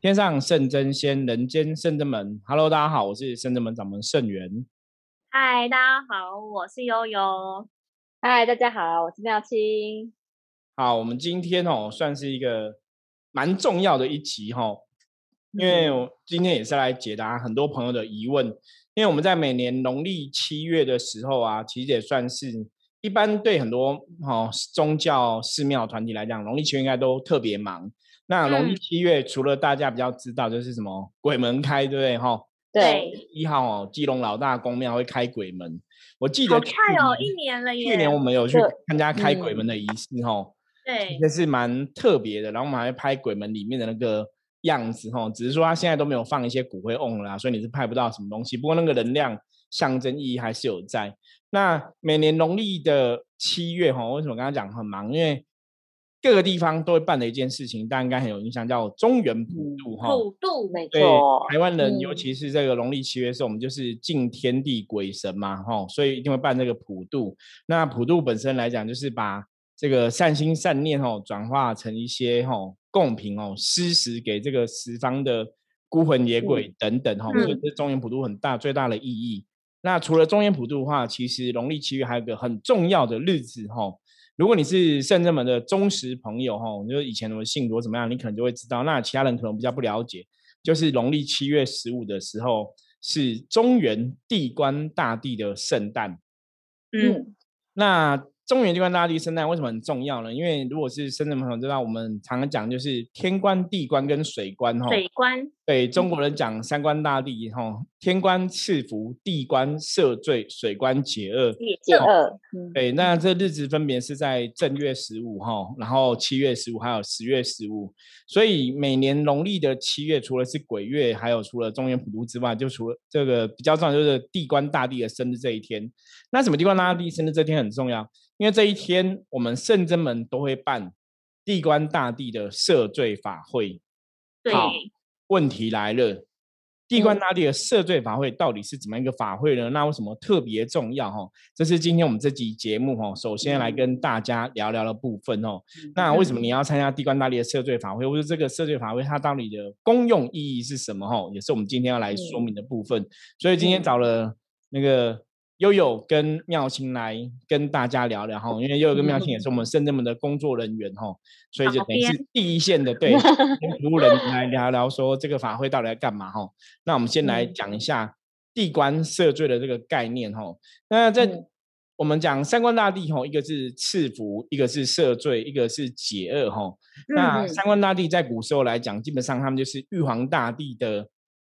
天上圣真仙，人间圣真门。Hello，大家好，我是圣真门掌门圣元。嗨，大家好，我是悠悠。嗨，大家好，我是妙清。好，我们今天哦，算是一个蛮重要的一集哈，因为我今天也是来解答很多朋友的疑问。因为我们在每年农历七月的时候啊，其实也算是一般对很多哦宗教寺庙团体来讲，农历七月应该都特别忙。那农历七月，除了大家比较知道，就是什么鬼门开，对不对？哈，对，一号哦，基隆老大公庙会开鬼门。我记得快哦，一年了耶。去年我们有去参加开鬼门的仪式，哈，对，那是蛮特别的。然后我们还会拍鬼门里面的那个样子，哈，只是说他现在都没有放一些骨灰瓮啦，所以你是拍不到什么东西。不过那个能量象征意义还是有在。那每年农历的七月，哈，为什么刚刚讲很忙？因为各个地方都会办的一件事情，大家应该很有印象，叫中原普渡哈。普渡没错，台湾人尤其是这个农历七月时候，我们就是敬天地鬼神嘛哈，所以一定会办这个普渡。那普渡本身来讲，就是把这个善心善念哦转化成一些哈贡品哦，施食给这个十方的孤魂野鬼等等哈。所以这中原普渡很大最大的意义。那除了中原普渡的话，其实农历七月还有个很重要的日子哈。如果你是圣正门的忠实朋友哈，就是以前我们信徒怎么样，你可能就会知道。那其他人可能比较不了解，就是农历七月十五的时候是中原地官大帝的圣诞。嗯，那。中原地官大帝圣诞为什么很重要呢？因为如果是深圳朋友知道，我们常常讲就是天官、地官跟水官哈。水官。对中国人讲三官大帝哈，天官赐福，地官赦罪，水官解厄。解厄。对，那这日子分别是在正月十五哈，然后七月十五，还有十月十五。所以每年农历的七月，除了是鬼月，还有除了中原普渡之外，就除了这个比较重要，就是地官大帝的生日这一天。那什么地官大帝生日这天很重要？因为这一天，我们圣真门都会办地官大帝的赦罪法会。好，问题来了，地官大帝的赦罪法会到底是怎么一个法会呢？那为什么特别重要？哈，这是今天我们这集节目哈，首先来跟大家聊聊的部分哦。那为什么你要参加地官大帝的赦罪法会？或者这个赦罪法会它到底的功用意义是什么？哈，也是我们今天要来说明的部分。所以今天找了那个。悠悠跟妙清来跟大家聊聊哈，因为悠悠跟妙清也是我们深圳门的工作人员哈，所以就等于是第一线的对 服务人来聊聊说这个法会到底要干嘛哈。那我们先来讲一下地官赦罪的这个概念哈。那在我们讲三官大帝哈，一个是赐福，一个是赦罪，一个是解厄哈。那三官大帝在古时候来讲，基本上他们就是玉皇大帝的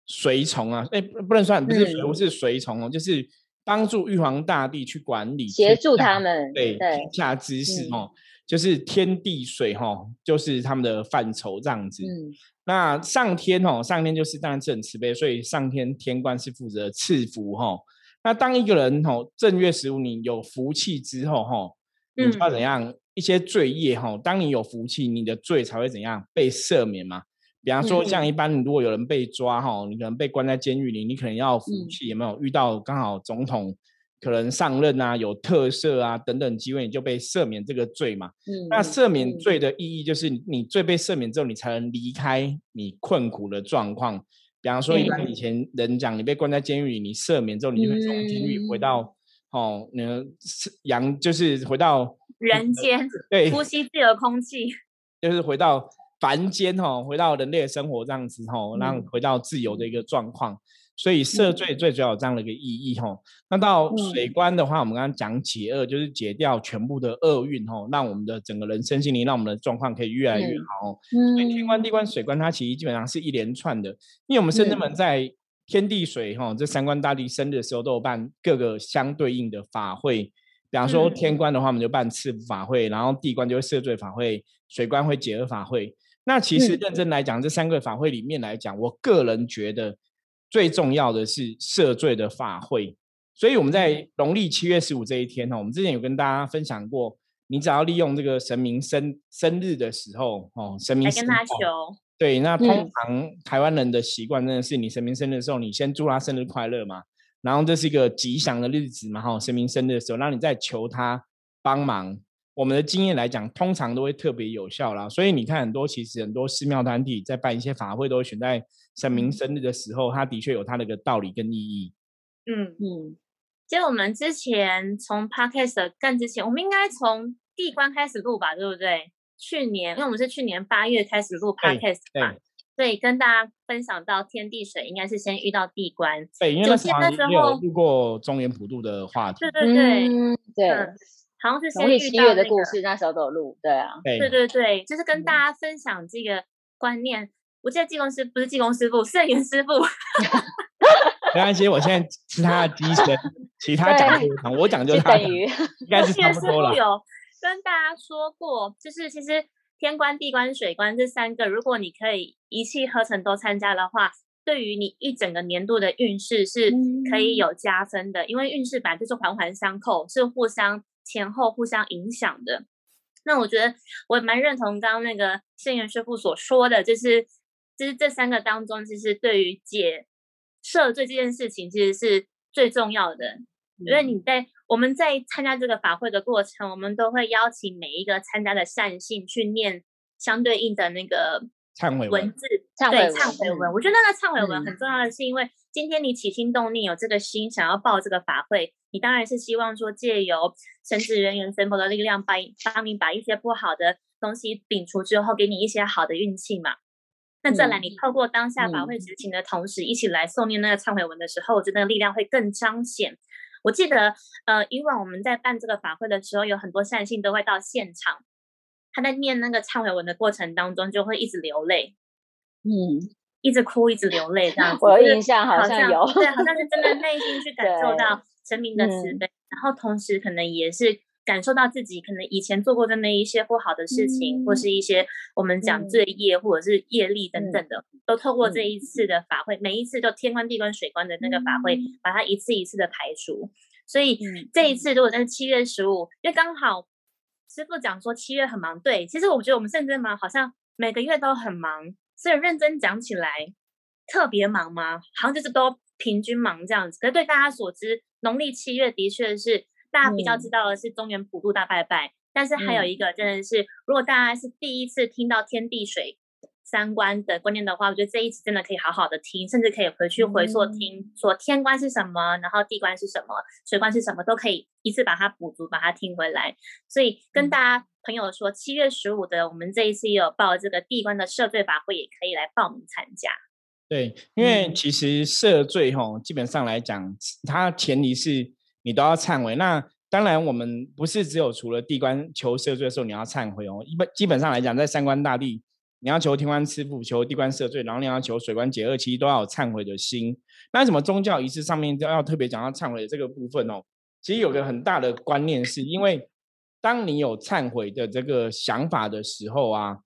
随从啊，哎不能算不是不是随从哦，就是。帮助玉皇大帝去管理，协助他们，对天下之事哦，就是天地水哈，就是他们的范畴这样子。那上天哦，上天就是当然是很慈悲，所以上天天官是负责赐福哈。那当一个人哦正月十五你有福气之后哈，你要怎样一些罪业哈？当你有福气，你的罪才会怎样被赦免嘛？比方说，像一般如果有人被抓哈，你可能被关在监狱里，你可能要服气，有没有遇到刚好总统可能上任啊，有特赦啊等等机会，你就被赦免这个罪嘛。那赦免罪的意义就是你罪被赦免之后，你才能离开你困苦的状况。比方说，一般以前人讲，你被关在监狱里，你赦免之后，你就会从监狱回到哦，那阳就是回到人间，对，呼吸自由空气，就是回到。凡间哈，回到人类的生活这样子哈，让回到自由的一个状况，所以赦罪最主要有这样的一个意义哈。那到水官的话，我们刚刚讲解厄，就是解掉全部的厄运哈，让我们的整个人生心灵，让我们的状况可以越来越好。所以天官、地官、水官，它其实基本上是一连串的，因为我们圣人们在天地水哈这三官大帝生日的时候，都有办各个相对应的法会。比方说天官的话，我们就办赐福法会，然后地官就会赦罪法会，水官会解厄法会。那其实认真来讲，这三个法会里面来讲，我个人觉得最重要的是赦罪的法会。所以我们在农历七月十五这一天呢，我们之前有跟大家分享过，你只要利用这个神明生生日的时候，哦，神明跟他求。对，那通常台湾人的习惯真的是，你神明生日的时候，你先祝他生日快乐嘛，然后这是一个吉祥的日子嘛，哈，神明生日的时候，然后你再求他帮忙。我们的经验来讲，通常都会特别有效啦。所以你看，很多其实很多寺庙团体在办一些法会，都会选在神明生日的时候，它的确有它那个道理跟意义。嗯嗯。其实我们之前从 podcast 更之前，我们应该从地关开始录吧，对不对？去年，因为我们是去年八月开始录 podcast 嘛，所以跟大家分享到天地水，应该是先遇到地关。对，因为那时候遇过中原普渡的话题。对对对对。好像是先遇到的故事，那时候都有录，对啊，对对对，就是跟大家分享这个观念。我记得济公师不是济公师傅，摄影师傅。没关系，我现在是他的机身，其他讲我讲就等于应该是差不多了。有跟大家说过，就是其实天官、地官、水官这三个，如果你可以一气呵成都参加的话，对于你一整个年度的运势是可以有加分的，因为运势本来就是环环相扣，是互相。前后互相影响的，那我觉得我蛮认同刚刚那个圣元师傅所说的，就是就是这三个当中，其实对于解赦罪这件事情，其实是最重要的。因为你在我们在参加这个法会的过程，我们都会邀请每一个参加的善信去念相对应的那个忏悔文字，对忏悔文。我觉得那个忏悔文很重要的是，因为今天你起心动念有这个心想要报这个法会。你当然是希望说借由神职人员、神佛的力量，把帮你把一些不好的东西摒除之后，给你一些好的运气嘛。那再来，你透过当下法会执行的同时，一起来诵念那个忏悔文的时候，我觉得力量会更彰显。我记得，呃，以往我们在办这个法会的时候，有很多善信都会到现场，他在念那个忏悔文的过程当中，就会一直流泪，嗯，一直哭，一直流泪这样子。我印象好像有，对，好像是真的内心去感受 到。生命的慈悲，然后同时可能也是感受到自己可能以前做过的那一些不好的事情，或是一些我们讲罪业或者是业力等等的，都透过这一次的法会，每一次都天官地官水官的那个法会，把它一次一次的排除。所以这一次如果在七月十五，因为刚好师傅讲说七月很忙，对，其实我觉得我们甚至忙，好像每个月都很忙，所以认真讲起来特别忙吗？好像就是都平均忙这样子。可是对大家所知。农历七月的确是大家比较知道的是中原普渡大拜拜，但是还有一个真的是，如果大家是第一次听到天地水三观的观念的话，我觉得这一次真的可以好好的听，甚至可以回去回溯听，说天官是什么，然后地官是什么，水官是什么，都可以一次把它补足，把它听回来。所以跟大家朋友说，七月十五的我们这一次也有报这个地官的赦罪法会，也可以来报名参加。对，因为其实赦罪吼，基本上来讲，它前提是你都要忏悔。那当然，我们不是只有除了地官求赦罪的时候你要忏悔哦。一般基本上来讲，在三官大帝，你要求天官赐福，求地官赦罪，然后你要求水官解厄，其实都要有忏悔的心。那什么宗教仪式上面都要特别讲到忏悔的这个部分哦。其实有个很大的观念，是因为当你有忏悔的这个想法的时候啊。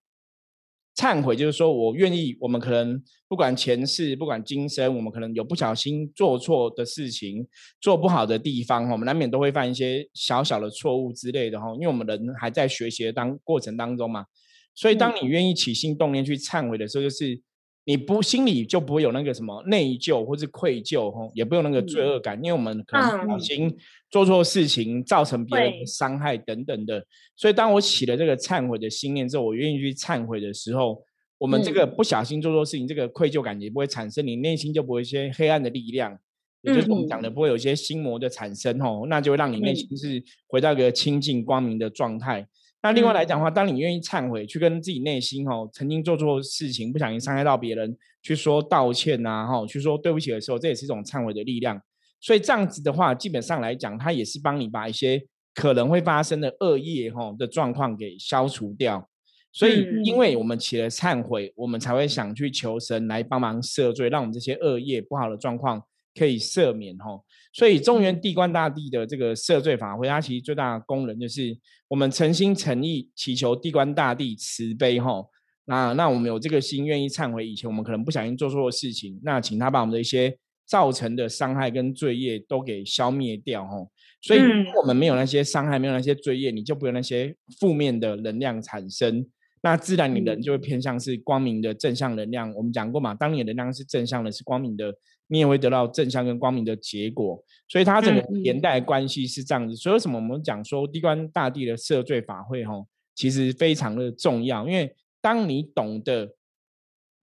忏悔就是说，我愿意。我们可能不管前世，不管今生，我们可能有不小心做错的事情，做不好的地方，我们难免都会犯一些小小的错误之类的哈。因为我们人还在学习的当过程当中嘛，所以当你愿意起心动念去忏悔的时候，就是你不心里就不会有那个什么内疚或是愧疚哈，也不用那个罪恶感，因为我们可能不小心。做错事情造成别人的伤害等等的，所以当我起了这个忏悔的心念之后，我愿意去忏悔的时候，我们这个不小心做错事情，这个愧疚感也不会产生，你内心就不会一些黑暗的力量，也就是我们讲的。不会有一些心魔的产生哦，那就会让你内心是回到一个清净光明的状态。那另外来讲的话，当你愿意忏悔，去跟自己内心哦曾经做错事情，不小心伤害到别人，去说道歉呐，哈，去说对不起的时候，这也是一种忏悔的力量。所以这样子的话，基本上来讲，它也是帮你把一些可能会发生的恶业哈的状况给消除掉。所以，因为我们起了忏悔，我们才会想去求神来帮忙赦罪，让我们这些恶业不好的状况可以赦免哈。所以，中原地官大帝的这个赦罪法会，它其实最大的功能就是我们诚心诚意祈求地官大帝慈悲哈。那那我们有这个心，愿意忏悔以前我们可能不小心做错的事情，那请他把我们的一些。造成的伤害跟罪业都给消灭掉吼，所以我们没有那些伤害，没有那些罪业，你就不有那些负面的能量产生，那自然你人就会偏向是光明的正向能量。我们讲过嘛，当你的能量是正向的，是光明的，你也会得到正向跟光明的结果。所以它整个连带关系是这样子。所以为什么我们讲说地官大帝的赦罪法会哈，其实非常的重要，因为当你懂得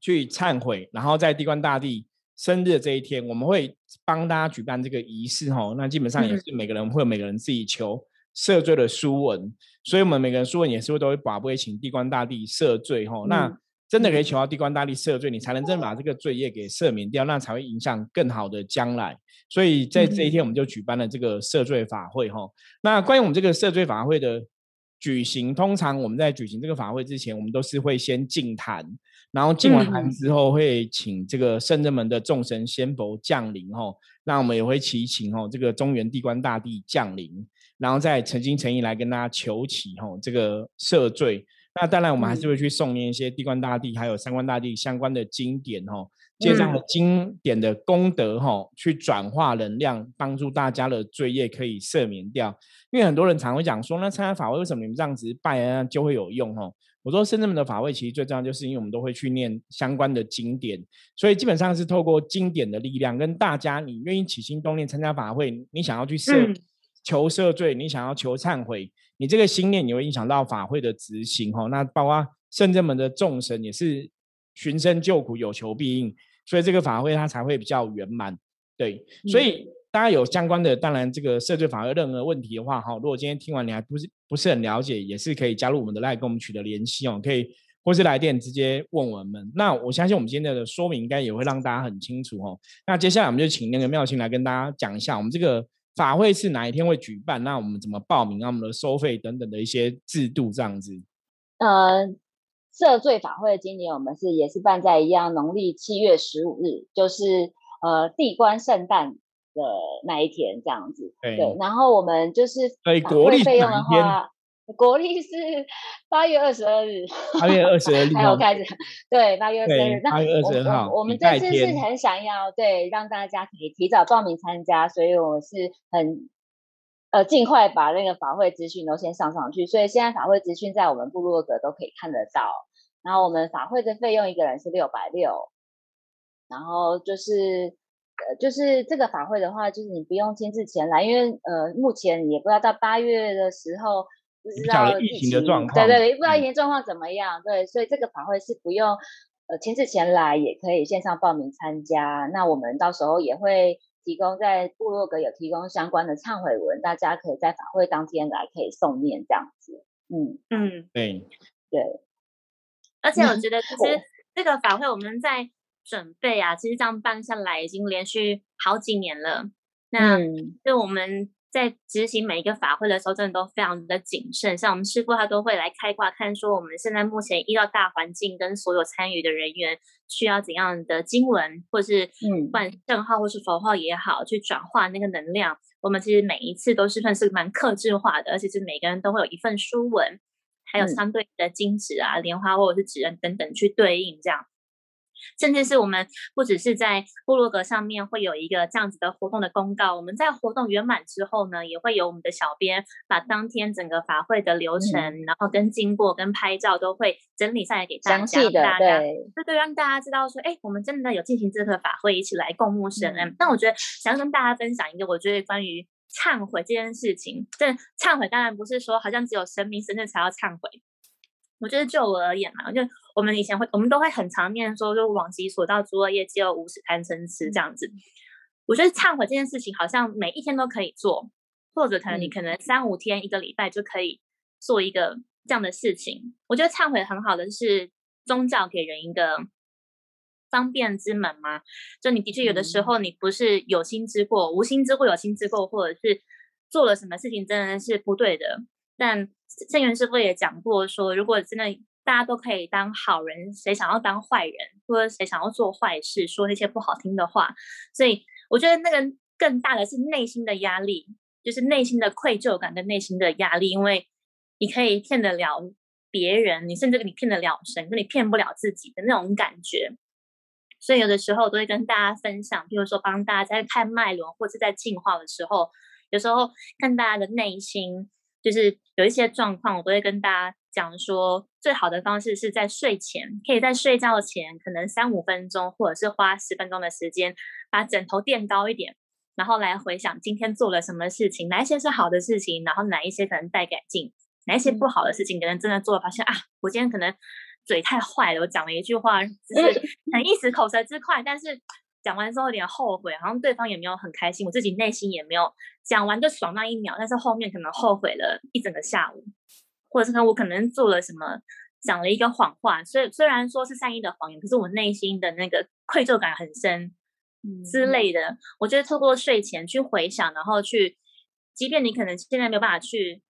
去忏悔，然后在地官大帝生日的这一天，我们会帮大家举办这个仪式哈。那基本上也是每个人会有每个人自己求赦罪的书文，所以我们每个人书文也是会都会把不会请地官大帝赦罪哈。那真的可以求到地官大帝赦罪，你才能真把这个罪业给赦免掉，那才会影响更好的将来。所以在这一天，我们就举办了这个赦罪法会哈。那关于我们这个赦罪法会的举行，通常我们在举行这个法会之前，我们都是会先敬坛，然后敬完坛之后，会请这个圣人们的众神仙佛降临哈。那我们也会祈请哈这个中原地官大帝降临，然后再诚心诚意来跟大家求祈哈这个赦罪。那当然，我们还是会去诵念一些地官大帝还有三官大帝相关的经典哈，借这样的经典的功德哈，去转化能量，帮助大家的罪业可以赦免掉。因为很多人常会讲说，那参加法会为什么你们这样子拜啊就会有用哈？我说，深圳们的法会其实最重要，就是因为我们都会去念相关的经典，所以基本上是透过经典的力量，跟大家你愿意起心动念参加法会，你想要去赦求赦罪，你想要求忏悔。你这个心念也会影响到法会的执行哈，那包括圣人们的众神也是寻声救苦，有求必应，所以这个法会它才会比较圆满。对，所以大家有相关的，当然这个赦罪法会任何问题的话哈，如果今天听完你还不是不是很了解，也是可以加入我们的 LINE 跟我们取得联系哦，可以或是来电直接问我们。那我相信我们今天的说明应该也会让大家很清楚哦。那接下来我们就请那个妙清来跟大家讲一下我们这个。法会是哪一天会举办？那我们怎么报名？那我们的收费等等的一些制度这样子。呃，涉罪法会今年我们是也是办在一样农历七月十五日，就是呃地官圣诞的那一天这样子。对，然后我们就是法会费用的话。国历是 八月二十二日，八月二十二日 还有开始，对，八月二十二日。八月二十二号，我们这次是很想要对让大家可以提早报名参加，所以我是很呃尽快把那个法会资讯都先上上去。所以现在法会资讯在我们部落格都可以看得到。然后我们法会的费用一个人是六百六，然后就是呃就是这个法会的话，就是你不用亲自前来，因为呃目前也不知道到八月的时候。不知道疫情的状况，对对对，不知道疫情状况怎么样，对，所以这个法会是不用呃亲自前来，也可以线上报名参加。那我们到时候也会提供在部落格有提供相关的忏悔文，大家可以在法会当天来可以诵念这样子。嗯嗯，对对。而且我觉得其实这个法会我们在准备啊，其实这样办下来已经连续好几年了。那就我们。在执行每一个法会的时候，真的都非常的谨慎。像我们师傅他都会来开挂，看说我们现在目前依照大环境跟所有参与的人员需要怎样的经文，或是嗯，换正号或是佛号也好，去转化那个能量。我们其实每一次都是算是蛮克制化的，而且是每个人都会有一份书文，还有相对的金纸啊、莲花或者是纸人等等去对应这样。甚至是我们不只是在部落格上面会有一个这样子的活动的公告，我们在活动圆满之后呢，也会有我们的小编把当天整个法会的流程，然后跟经过跟拍照都会整理下来给大家，大家对对，让大家知道说，哎，我们真的有进行这个法会，一起来共沐神恩。但我觉得想要跟大家分享一个，我觉得关于忏悔这件事情，这忏悔当然不是说好像只有神明生日才要忏悔。我觉得就我而言嘛，就我们以前会，我们都会很常念说，就往昔所到诸恶业，皆有无始贪嗔痴这样子。我觉得忏悔这件事情，好像每一天都可以做，或者可能你可能三五天、一个礼拜就可以做一个这样的事情。我觉得忏悔很好的是宗教给人一个方便之门嘛。就你的确有的时候你不是有心之过、无心之过、有心之过，或者是做了什么事情真的是不对的，但。圣元师傅也讲过，说如果真的大家都可以当好人，谁想要当坏人，或者谁想要做坏事，说那些不好听的话，所以我觉得那个更大的是内心的压力，就是内心的愧疚感跟内心的压力，因为你可以骗得了别人，你甚至你骗得了神，可你骗不了自己的那种感觉。所以有的时候都会跟大家分享，比如说帮大家在看脉轮或者在进化的时候，有时候看大家的内心。就是有一些状况，我都会跟大家讲说，最好的方式是在睡前，可以在睡觉前，可能三五分钟，或者是花十分钟的时间，把枕头垫高一点，然后来回想今天做了什么事情，哪一些是好的事情，然后哪一些可能待改进，哪一些不好的事情，可能真的做了发现啊，我今天可能嘴太坏了，我讲了一句话，就是很一时口舌之快，但是讲完之后有点后悔，好像对方也没有很开心，我自己内心也没有讲完就爽那一秒，但是后面可能后悔了一整个下午。或者是我可能做了什么，讲了一个谎话，虽虽然说是善意的谎言，可是我内心的那个愧疚感很深之类的。我觉得透过睡前去回想，然后去，即便你可能现在没有办法去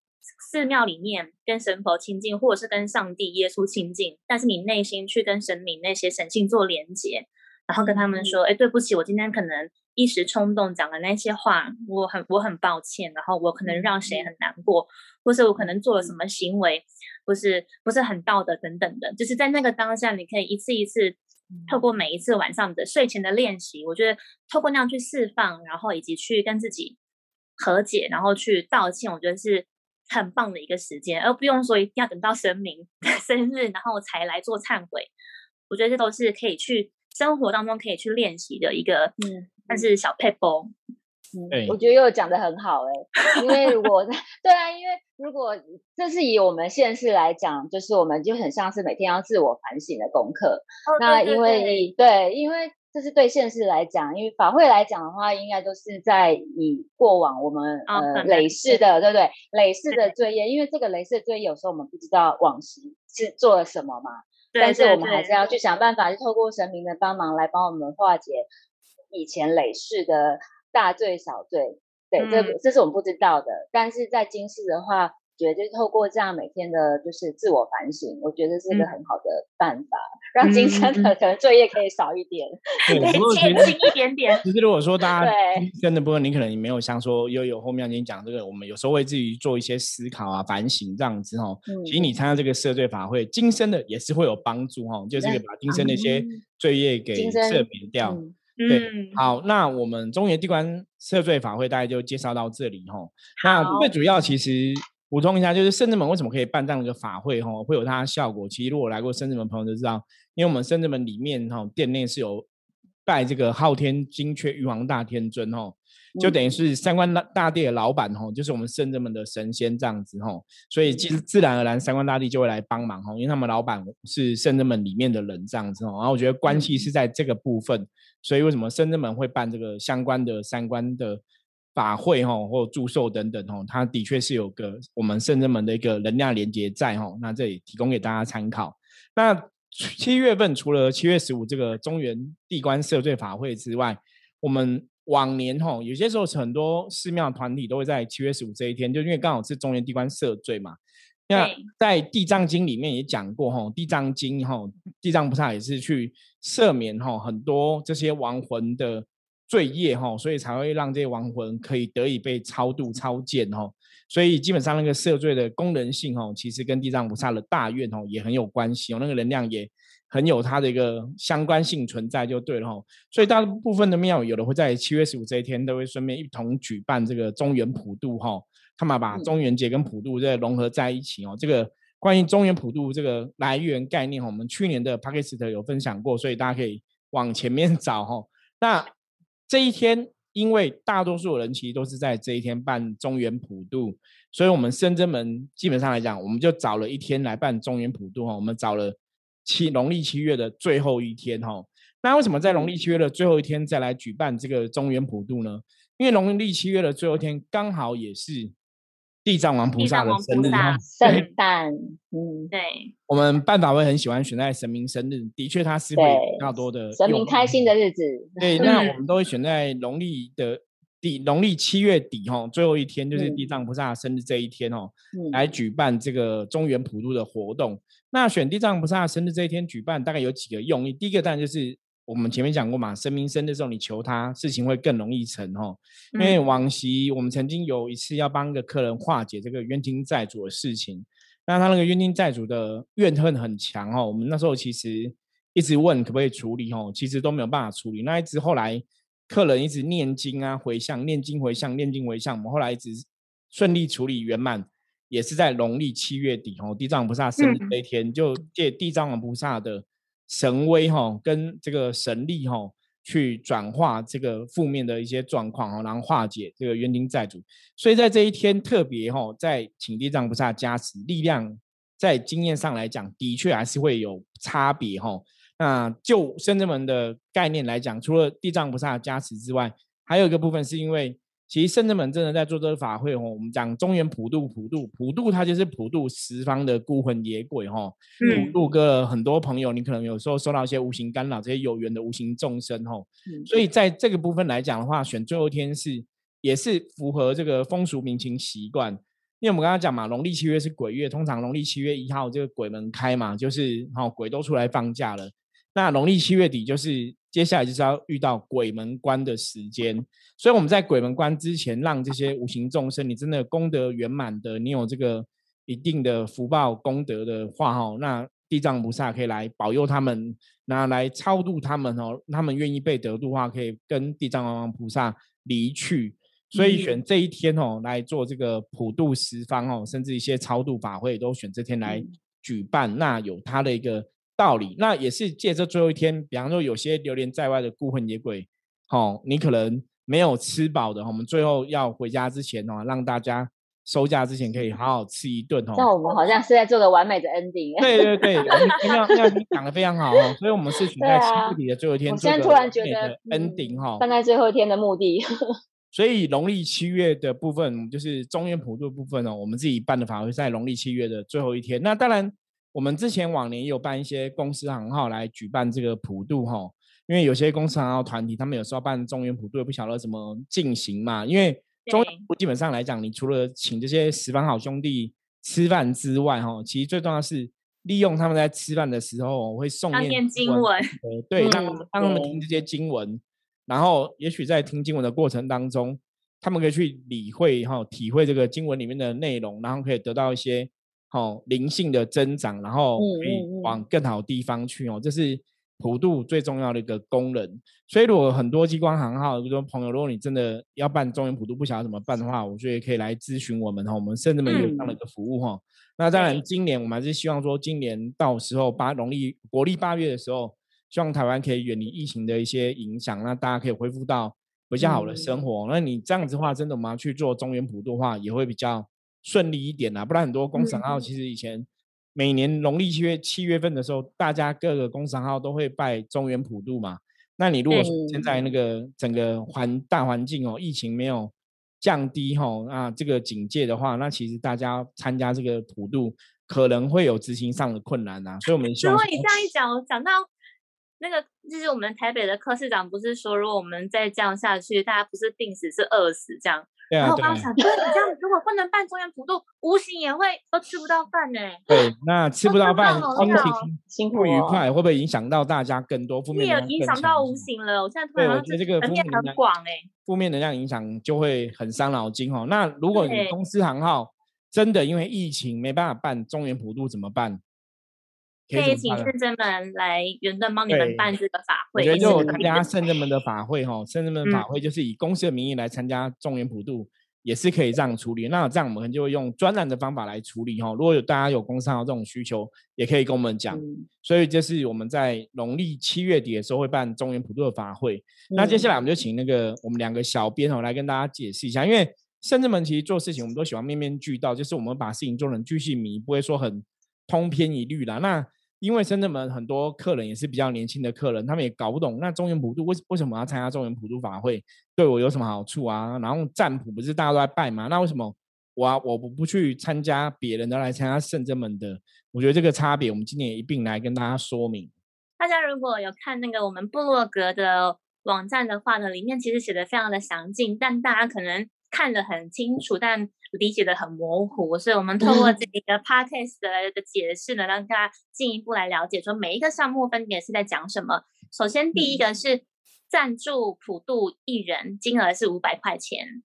寺庙里面跟神佛亲近，或者是跟上帝耶稣亲近，但是你内心去跟神明那些神性做连接，然后跟他们说：“哎，对不起，我今天可能。”一时冲动讲了那些话，我很我很抱歉，然后我可能让谁很难过，或是我可能做了什么行为，不是不是很道德等等的，就是在那个当下，你可以一次一次透过每一次晚上的睡前的练习，我觉得透过那样去释放，然后以及去跟自己和解，然后去道歉，我觉得是很棒的一个时间，而不用说一定要等到神明的生日，然后才来做忏悔。我觉得这都是可以去生活当中可以去练习的一个嗯。但是小佩波，嗯，我觉得又讲的很好哎，因为如果 对啊，因为如果这是以我们现世来讲，就是我们就很像是每天要自我反省的功课。那因为对，因为这是对现世来讲，因为法会来讲的话，应该都是在以过往我们呃累世的，对不对？累世的罪业，因为这个累世的罪业，有时候我们不知道往时是做了什么嘛，但是我们还是要去想办法，去透过神明的帮忙来帮我们化解。以前累世的大罪小罪，对，这这是我们不知道的。但是在今世的话，觉得就是透过这样每天的，就是自我反省，我觉得是一个很好的办法，让今生的可能罪业可以少一点，减轻一点点。其实如果说大家真的部分，你可能你没有像说悠悠后面跟你讲这个，我们有时候会自己做一些思考啊、反省这样子哈。其实你参加这个赦罪法会，今生的也是会有帮助哦，就是把今生那些罪业给赦免掉。对，好，那我们中原地关赦罪法会大概就介绍到这里哈。那最主要其实补充一下，就是圣智门为什么可以办这样一个法会哈，会有它的效果。其实如果来过圣智门朋友都知道，因为我们圣智门里面哈殿内是有拜这个昊天金阙玉皇大天尊哈。就等于是三官大大帝的老板吼，就是我们圣人们的神仙这样子吼，所以其实自然而然三官大帝就会来帮忙吼，因为他们老板是圣人们里面的人这样子吼，然后我觉得关系是在这个部分，所以为什么圣人们会办这个相关的三官的法会吼，或祝寿等等吼，它的确是有个我们圣人们的一个能量连接在吼，那这里提供给大家参考。那七月份除了七月十五这个中原地官赦罪法会之外，我们往年吼，有些时候很多寺庙团体都会在七月十五这一天，就因为刚好是中原地官赦罪嘛。那在地藏经里面也讲过吼，地藏经吼，地藏菩萨也是去赦免吼很多这些亡魂的罪业吼，所以才会让这些亡魂可以得以被超度超荐哦。所以基本上那个赦罪的功能性吼，其实跟地藏菩萨的大愿哦也很有关系哦，那个能量也。很有它的一个相关性存在就对了哈，所以大部分的庙有的会在七月十五这一天都会顺便一同举办这个中原普渡哈，他们把中元节跟普渡这融合在一起哦。这个关于中原普渡这个来源概念，我们去年的 p a k i s t 有分享过，所以大家可以往前面 找哈。那这一天，因为大多数人其实都是在这一天办中原普渡，所以我们深圳门基本上来讲，我们就找了一天来办中原普渡哈，我们找了。七农历七月的最后一天哈，那为什么在农历七月的最后一天再来举办这个中原普渡呢？因为农历七月的最后一天刚好也是地藏王菩萨的生日，圣诞。嗯，对。我们办法会很喜欢选在神明生日，的确他是会比较多的神明开心的日子。对，那我们都会选在农历的底，农历七月底哈，最后一天就是地藏菩萨生日这一天哦，来举办这个中原普渡的活动。那选地藏菩萨生日这一天举办，大概有几个用意。第一个当然就是我们前面讲过嘛，神明生的时候，你求他事情会更容易成哦。因为往昔我们曾经有一次要帮一个客人化解这个冤亲债主的事情，那他那个冤亲债主的怨恨很强哦。我们那时候其实一直问可不可以处理哦，其实都没有办法处理。那一直后来客人一直念经啊回向，念经回向，念经回向，我们后来一直顺利处理圆满。也是在农历七月底哦，地藏王菩萨生日那一天，就借地藏王菩萨的神威哈，跟这个神力哈，去转化这个负面的一些状况哈，然后化解这个冤亲债主。所以在这一天特别哈，在请地藏菩萨加持，力量在经验上来讲，的确还是会有差别哈。那就深圳门的概念来讲，除了地藏菩萨加持之外，还有一个部分是因为。其实圣真门真的在做这个法会哦，我们讲中原普渡普渡普渡，它就是普渡十方的孤魂野鬼哈，普渡个很多朋友，你可能有时候受到一些无形干扰，这些有缘的无形众生哈，所以在这个部分来讲的话，选最后一天是也是符合这个风俗民情习惯，因为我们刚刚讲嘛，农历七月是鬼月，通常农历七月一号这个鬼门开嘛，就是哈鬼都出来放假了，那农历七月底就是接下来就是要遇到鬼门关的时间。所以我们在鬼门关之前，让这些无形众生，你真的功德圆满的，你有这个一定的福报功德的话，哈，那地藏菩萨可以来保佑他们，那来超度他们哦，他们愿意被得度的话，可以跟地藏王菩萨离去。所以选这一天哦来做这个普渡十方哦，甚至一些超度法会都选这天来举办，那有它的一个道理。那也是借这最后一天，比方说有些流连在外的孤魂野鬼，哦，你可能。没有吃饱的，我们最后要回家之前哦，让大家收假之前可以好好吃一顿哦。那我们好像是在做个完美的 ending。对对对，那那你讲的非常好哦，所以我们是选在七月底的最后一天。我现在突然觉得 ending 哈，放在最后一天的目的。所以农历七月的部分，就是中原普渡部分哦，我们自己办的法会在农历七月的最后一天。那当然，我们之前往年也有办一些公司行号来举办这个普渡哈。因为有些公司行号团体，他们有时候办中原普渡，不晓得怎么进行嘛。因为中原普基本上来讲，你除了请这些十方好兄弟吃饭之外，哈，其实最重要是利用他们在吃饭的时候会诵念经文，对，让让他们听这些经文，然后也许在听经文的过程当中，他们可以去理会哈，体会这个经文里面的内容，然后可以得到一些好灵性的增长，然后可以往更好的地方去哦，这是。普渡最重要的一个功能，所以如果很多机关行号，比如说朋友，如果你真的要办中原普渡，不晓得怎么办的话，我觉得可以来咨询我们哈，我们甚至没有这样的一个服务哈。那当然，今年我们还是希望说，今年到时候八农历国历八月的时候，希望台湾可以远离疫情的一些影响，那大家可以恢复到比较好的生活。那你这样子的话，真的我们要去做中原普渡的话，也会比较顺利一点啦。不然很多工商号其实以前。每年农历七月七月份的时候，大家各个工商号都会拜中原普渡嘛。那你如果现在那个整个环大环境哦，疫情没有降低哈，那这个警戒的话，那其实大家参加这个普渡可能会有执行上的困难呐。所以我们希望。如果你这样一讲，讲到那个就是我们台北的柯市长不是说，如果我们再这样下去，大家不是病死是饿死这样。然后我刚想，对你这样，如果不能办中原普渡，无形也会都吃不到饭呢。对，那吃不到饭，心情不愉快，会不会影响到大家更多负面？也影响到无形了。我现在突然觉得这个负面很广哎，负面能量影响就会很伤脑筋哦。那如果你公司行号真的因为疫情没办法办中原普渡，怎么办？可以请圣真们来圆顿帮你们办这个法会。我觉得就参加圣真们的法会哈，圣真们法会就是以公司的名义来参加中原普渡，也是可以这样处理。那这样我们可能就会用专栏的方法来处理哈。如果有大家有工商的这种需求，也可以跟我们讲。所以这是我们在农历七月底的时候会办中原普渡的法会。那接下来我们就请那个我们两个小编哦来跟大家解释一下，因为圣真们其实做事情我们都喜欢面面俱到，就是我们把事情做成巨细迷，不会说很通篇一律啦。那因为深圳门很多客人也是比较年轻的客人，他们也搞不懂那中原普渡为为什么要参加中原普渡法会，对我有什么好处啊？然后占卜不是大家都在拜吗？那为什么我啊我不不去参加别人的来参加圣真门的？我觉得这个差别，我们今年也一并来跟大家说明。大家如果有看那个我们部落格的网站的话呢，里面其实写的非常的详尽，但大家可能。看得很清楚，但理解的很模糊，所以我们透过这个 podcast 的解释呢，让大家进一步来了解，说每一个项目分别是在讲什么。首先，第一个是赞助普渡一人，金额是五百块钱。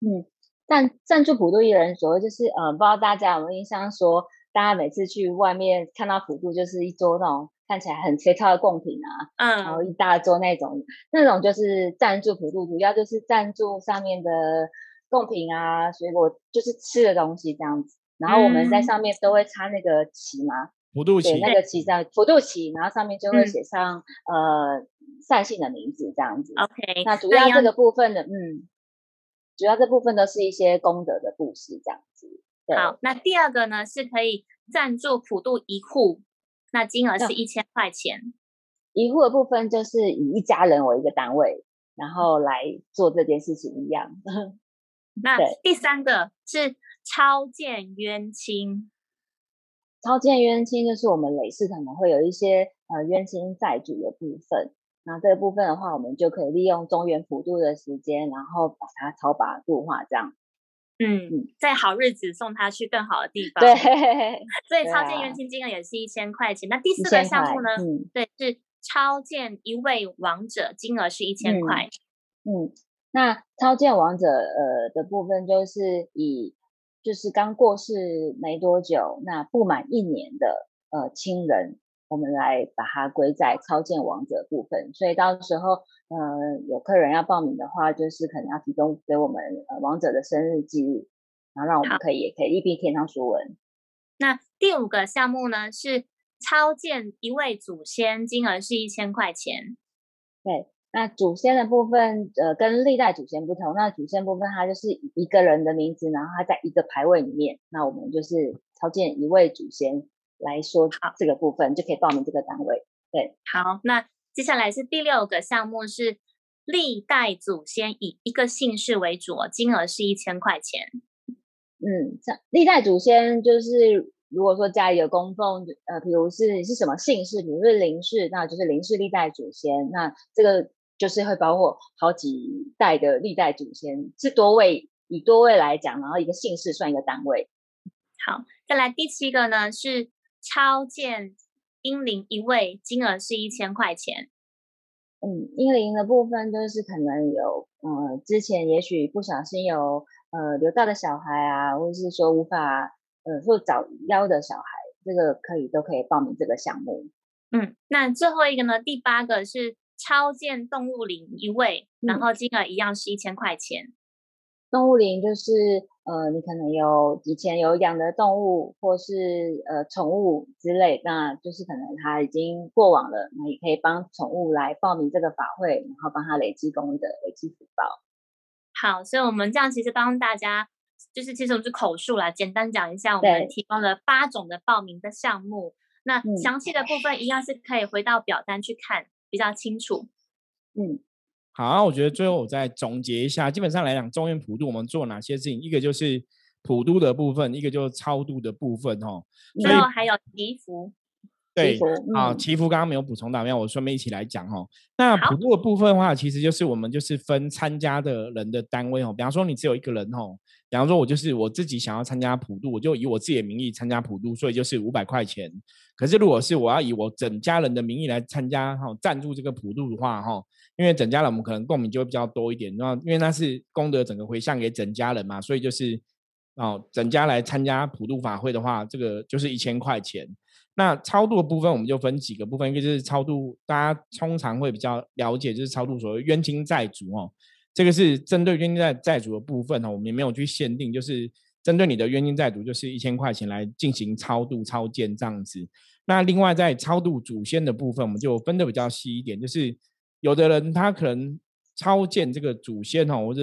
嗯，但赞助普渡一人，所谓就是，呃，不知道大家有没有印象，说大家每次去外面看到普渡，就是一桌那种。看起来很切糙的贡品啊，嗯，然后一大桌那种，那种就是赞助普渡，主要就是赞助上面的贡品啊，水果就是吃的东西这样子。然后我们在上面都会插那个旗嘛，普渡旗，那个旗在普渡旗，然后上面就会写上呃善信的名字这样子。OK，那主要这个部分的，嗯，主要这部分都是一些功德的布施这样子。好，那第二个呢是可以赞助普渡一户，那金额是一千块钱。遗物的部分就是以一家人为一个单位，然后来做这件事情一样。那第三个是超荐冤亲。超荐冤亲就是我们累世可能会有一些呃冤亲债主的部分，那这个部分的话，我们就可以利用中原辅助的时间，然后把它超拔度化，这样。嗯，在好日子送他去更好的地 方。对，所以超荐冤亲金额也是一千块钱。那第四个项目呢？对，是超荐一位王者，金额是一千块。嗯，那超荐王者呃的部分就是以。就是刚过世没多久，那不满一年的呃亲人，我们来把它归在超荐王者部分。所以到时候呃有客人要报名的话，就是可能要提供给我们呃王者的生日记录，然后让我们可以也可以一并填上书文。那第五个项目呢是超荐一位祖先，金额是一千块钱。对。那祖先的部分，呃，跟历代祖先不同。那祖先部分，它就是一个人的名字，然后他在一个牌位里面。那我们就是超荐一位祖先来说这个部分，就可以报名这个单位。对，好，那接下来是第六个项目，是历代祖先以一个姓氏为主，金额是一千块钱。嗯，这历代祖先就是。如果说家里有供奉，呃，比如是是什么姓氏，比如是林氏，那就是林氏历代祖先。那这个就是会包括好几代的历代祖先，是多位，以多位来讲，然后一个姓氏算一个单位。好，再来第七个呢，是超荐英灵一位，金额是一千块钱。嗯，英灵的部分就是可能有，呃，之前也许不小心有呃流到的小孩啊，或者是说无法。呃，或早夭的小孩，这个可以都可以报名这个项目。嗯，那最后一个呢？第八个是超荐动物灵一位，然后金额一样是一千块钱。动物灵就是呃，你可能有以前有养的动物，或是呃宠物之类，那就是可能它已经过往了，那也可以帮宠物来报名这个法会，然后帮它累积功德、累积福报。好，所以我们这样其实帮大家。就是其实我们是口述啦，简单讲一下，我们提供了八种的报名的项目，那详细的部分一样是可以回到表单去看，比较清楚。嗯，好，我觉得最后我再总结一下，基本上来讲，中原普渡我们做哪些事情？一个就是普渡的部分，一个就是超度的部分，哦，最后还有祈福。对啊，祈福刚刚没有补充到，没有我顺便一起来讲哦。那普渡的部分的话，其实就是我们就是分参加的人的单位哦。比方说你只有一个人哦，比方说我就是我自己想要参加普渡，我就以我自己的名义参加普渡，所以就是五百块钱。可是如果是我要以我整家人的名义来参加哈，赞助这个普渡的话哈，因为整家人我们可能共鸣就会比较多一点，那因为那是功德整个回向给整家人嘛，所以就是哦，整家来参加普渡法会的话，这个就是一千块钱。那超度的部分，我们就分几个部分，一个就是超度，大家通常会比较了解，就是超度所谓冤亲债主哦。这个是针对冤亲债债主的部分哦，我们也没有去限定，就是针对你的冤亲债主，就是一千块钱来进行超度超荐这样子。那另外在超度祖先的部分，我们就分的比较细一点，就是有的人他可能超荐这个祖先哦，或者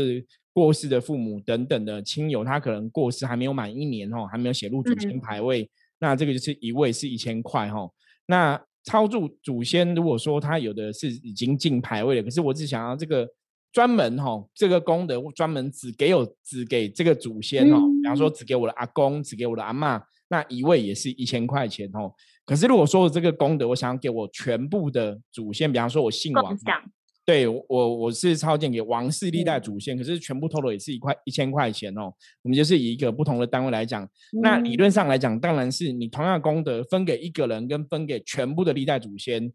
过世的父母等等的亲友，他可能过世还没有满一年哦，还没有写入祖先牌位。那这个就是一位是一千块哈。那超度祖先，如果说他有的是已经进牌位了，可是我只想要这个专门哈，这个功德专门只给有只给这个祖先哦。比方说只给我的阿公，只给我的阿妈，那一位也是一千块钱哦。可是如果说这个功德，我想要给我全部的祖先，比方说我姓王。对我，我是超荐给王室历代祖先，可是全部透露也是一块一千块钱哦。我们就是以一个不同的单位来讲，那理论上来讲，当然是你同样的功德分给一个人，跟分给全部的历代祖先，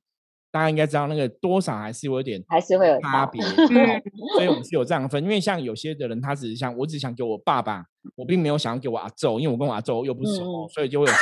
大家应该知道那个多少还是有点还是会有差别。所以我们是有这样分，因为像有些的人，他只是想我只想给我爸爸，我并没有想要给我阿昼，因为我跟我阿昼又不熟，所以就会有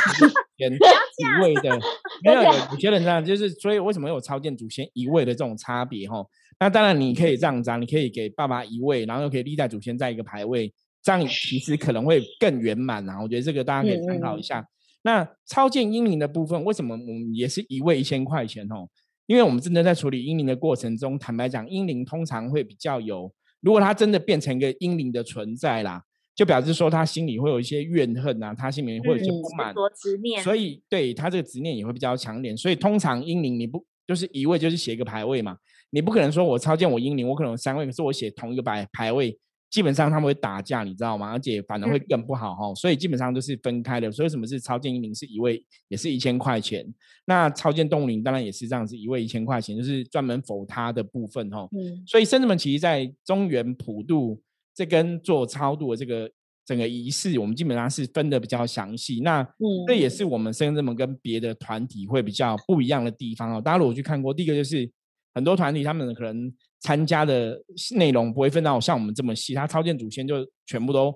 先 一位的。没有有有些人这样，就是所以为什么有超荐祖先一位的这种差别哈？那当然，你可以这样子，你可以给爸爸一位，然后又可以历代祖先在一个排位，这样其实可能会更圆满啊。我觉得这个大家可以参考一下。那超荐英灵的部分，为什么我们也是一位一千块钱哦？因为我们真的在处理阴灵的过程中，坦白讲，阴灵通常会比较有，如果他真的变成一个阴灵的存在啦，就表示说他心里会有一些怨恨啊，他心里会有一些不满、执念，所以对他这个执念也会比较强烈。所以通常阴灵你不就是一位就是写一个牌位嘛？你不可能说我超见我阴灵，我可能三位，可是我写同一个牌牌位。基本上他们会打架，你知道吗？而且反而会更不好哈，所以基本上都是分开的。所以什么是超荐一灵是一位，也是一千块钱。那超健动物灵当然也是这样子，一位一千块钱，就是专门否他的部分哈。嗯。所以生子们其实，在中原普渡这跟做超度的这个整个仪式，我们基本上是分的比较详细。那这也是我们生子们跟别的团体会比较不一样的地方哦。大家如果去看过，第一个就是很多团体他们可能。参加的内容不会分到像我们这么细，他超荐祖先就全部都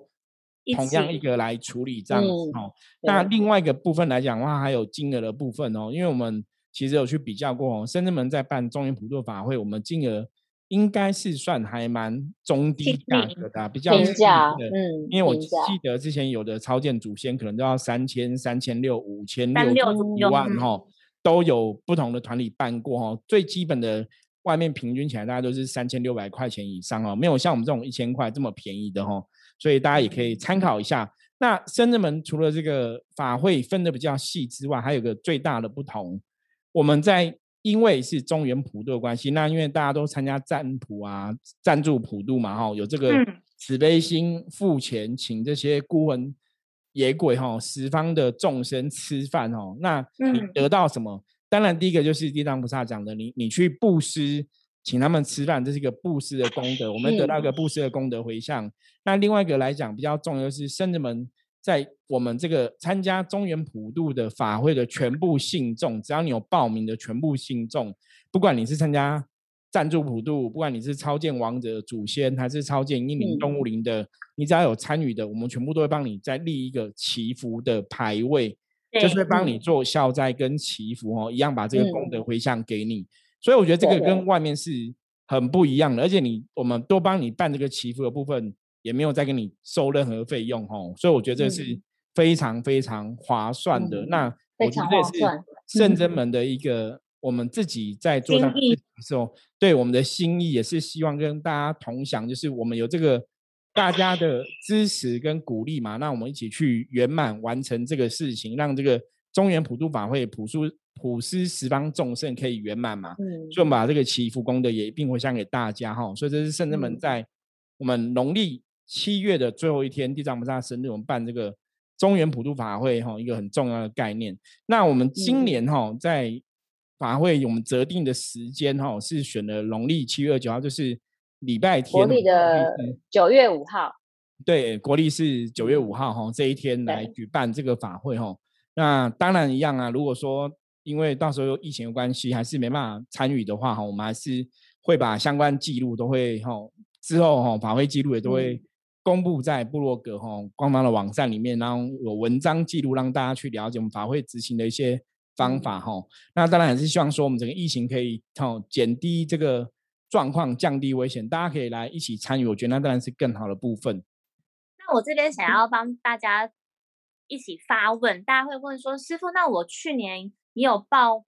同样一个来处理这样子哦。那另外一个部分来讲的话，还有金额的部分哦，因为我们其实有去比较过哦，深圳门在办中原普渡法会，我们金额应该是算还蛮中低价格的，比较平价。嗯，因为我记得之前有的超荐祖先可能都要三千、三千六、五千六、一万哈，都有不同的团体办过哈，最基本的。外面平均起来，大家都是三千六百块钱以上哦，没有像我们这种一千块这么便宜的哈，所以大家也可以参考一下。那深圳门除了这个法会分的比较细之外，还有个最大的不同，我们在因为是中原普渡的关系，那因为大家都参加占卜啊、赞助普渡嘛哈，有这个慈悲心付钱请这些孤魂野鬼哈十方的众生吃饭哦，那你得到什么？当然，第一个就是地藏菩萨讲的，你你去布施，请他们吃饭，这是一个布施的功德，我们得到一个布施的功德回向。那另外一个来讲，比较重要的是，圣人们在我们这个参加中原普渡的法会的全部信众，只要你有报名的全部信众，不管你是参加赞助普渡，不管你是超荐王者祖先，还是超荐英灵动物灵的，你只要有参与的，我们全部都会帮你再立一个祈福的牌位。就是帮你做消灾跟祈福哦，一样把这个功德回向给你，所以我觉得这个。跟外面是很不一样的，而且你我们多帮你办这个祈福的部分，也没有再给你收任何费用哦，所以我觉得这是非常非常划算的。那我觉得这是圣真门的一个我们自己在做上的时候，对我们的心意也是希望跟大家同享，就是我们有这个。大家的支持跟鼓励嘛，那我们一起去圆满完成这个事情，让这个中原普渡法会普殊普施十方众生可以圆满嘛。嗯，所以我们把这个祈福功德也一并回向给大家哈。所以这是圣人们在我们农历七月的最后一天，地藏菩萨生日，我们办这个中原普渡法会哈，一个很重要的概念。那我们今年哈在法会我们择定的时间哈是选了农历七月二九号，就是。礼拜天，国历的九月五号，对，国历是九月五号哈，这一天来举办这个法会哈。那当然一样啊，如果说因为到时候疫情的关系，还是没办法参与的话哈，我们还是会把相关记录都会哈，之后哈法会记录也都会公布在部落格哈官方的网站里面，然后有文章记录让大家去了解我们法会执行的一些方法哈。那当然还是希望说我们整个疫情可以哦减低这个。状况降低危险，大家可以来一起参与，我觉得那当然是更好的部分。那我这边想要帮大家一起发问，大家会问说：“师傅，那我去年你有报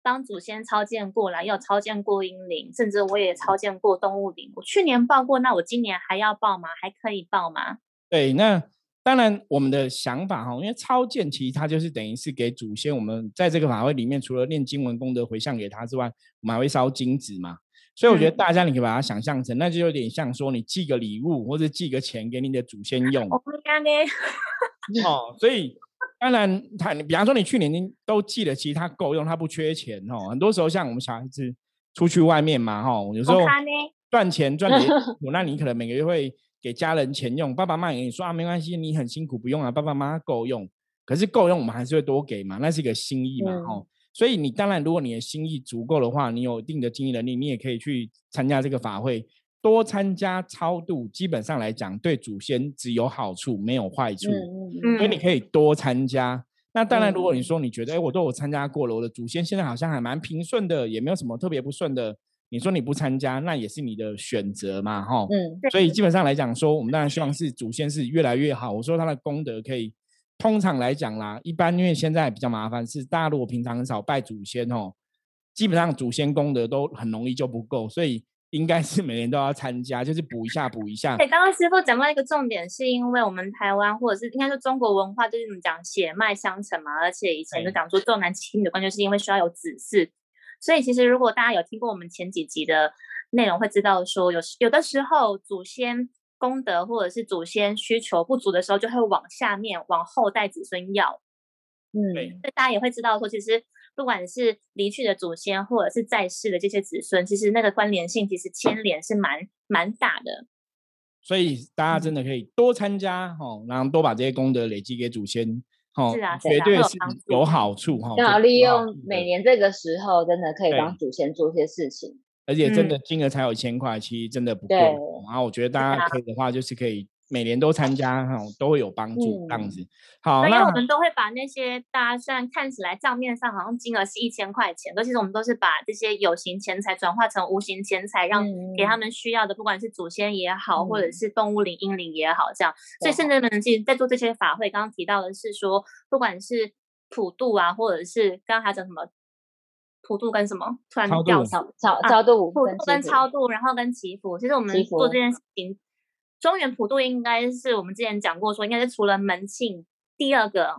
帮祖先超荐过来，有超荐过阴灵，甚至我也超荐过动物灵。我去年报过，那我今年还要报吗？还可以报吗？”对，那当然我们的想法哈，因为超荐其实它就是等于是给祖先，我们在这个法会里面，除了念经文功德回向给他之外，我们还会烧金纸嘛。所以我觉得大家你可以把它想象成，那就有点像说你寄个礼物或者寄个钱给你的祖先用。哦，所以当然他，比方说你去年你都寄了，其实他够用，他不缺钱哦。很多时候像我们小孩子出去外面嘛，哈，有时候赚钱赚的苦，那你可能每个月会给家人钱用，爸爸妈妈跟你说啊，没关系，你很辛苦不用啊，爸爸妈妈够用。可是够用，我们还是会多给嘛，那是一个心意嘛，哈。所以你当然，如果你的心意足够的话，你有一定的经营能力，你也可以去参加这个法会，多参加超度。基本上来讲，对祖先只有好处，没有坏处。所以你可以多参加。那当然，如果你说你觉得，哎，我都有参加过了，我的祖先现在好像还蛮平顺的，也没有什么特别不顺的，你说你不参加，那也是你的选择嘛，哈。嗯，所以基本上来讲说，我们当然希望是祖先是越来越好。我说他的功德可以，通常来讲啦，一般因为现在比较麻烦，是大家如果平常很少拜祖先哦，基本上祖先功德都很容易就不够，所以应该是每年都要参加，就是补一下补一下。对，刚刚师傅讲到一个重点，是因为我们台湾或者是应该说中国文化就是怎么讲血脉相承嘛，而且以前就讲说重男轻女的关键，是因为需要有子嗣。所以其实如果大家有听过我们前几集的内容，会知道说有有的时候祖先功德或者是祖先需求不足的时候，就会往下面往后代子孙要。嗯，对所以大家也会知道说，其实不管是离去的祖先或者是在世的这些子孙，其实那个关联性其实牵连是蛮蛮大的。所以大家真的可以多参加哦，然后多把这些功德累积给祖先哦，是啊绝对是有好处哈。刚好利用每年这个时候，真的可以帮祖先做些事情。而且真嗯的金额才有一千块，其实真的不够。然后我觉得大家啊可以的话，就是可以每年都参加哈，都会有帮助这样嗯子。好，所以那我们都会把那些大家虽然看起来账面上好像金额是一千块钱，可其实我们都是把这些有形钱财转化成无形钱财，让给他嗯们需要的，不管是祖先也好，或者嗯是动物灵、阴灵也好，这样。所以对圣人们其实在做这些法会，刚刚提到的是说，不管是普渡啊，或者是刚刚还讲什么普渡跟什么，突然掉词超超度普渡跟超度，然后跟祈福，其实我们做这件事情，中原普渡应该是我们之前讲过说，应该是除了门庆第二个，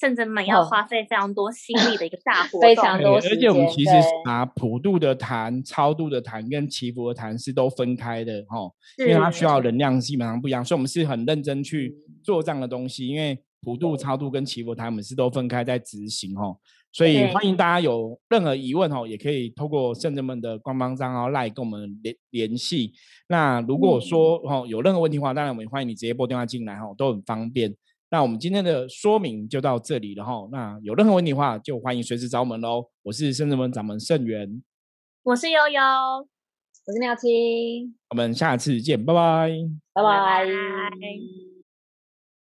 甚至们要哦花费非常多心力的一个 大活动。非常多而且我们其实是对把普渡的坛、超度的坛跟祈福的坛是都分开的哈，因为它需要能量基本上不一样，所以我们是很认真去嗯做这样的东西。因为普渡、超度跟祈福坛我们是都分开在执行哈，所以对欢迎大家有任何疑问哦，也可以透过圣人们的官方账号来跟我们联联系。那如果嗯说哦有任何问题的话，当然我们也欢迎你直接拨电话进来哈，都很方便。那我们今天的说明就到这里了哈。那有任何问题的话，就欢迎随时找我们喽。我是圣人们掌门盛元，我是悠悠，我是妙清，我们下次见，拜拜。拜拜拜拜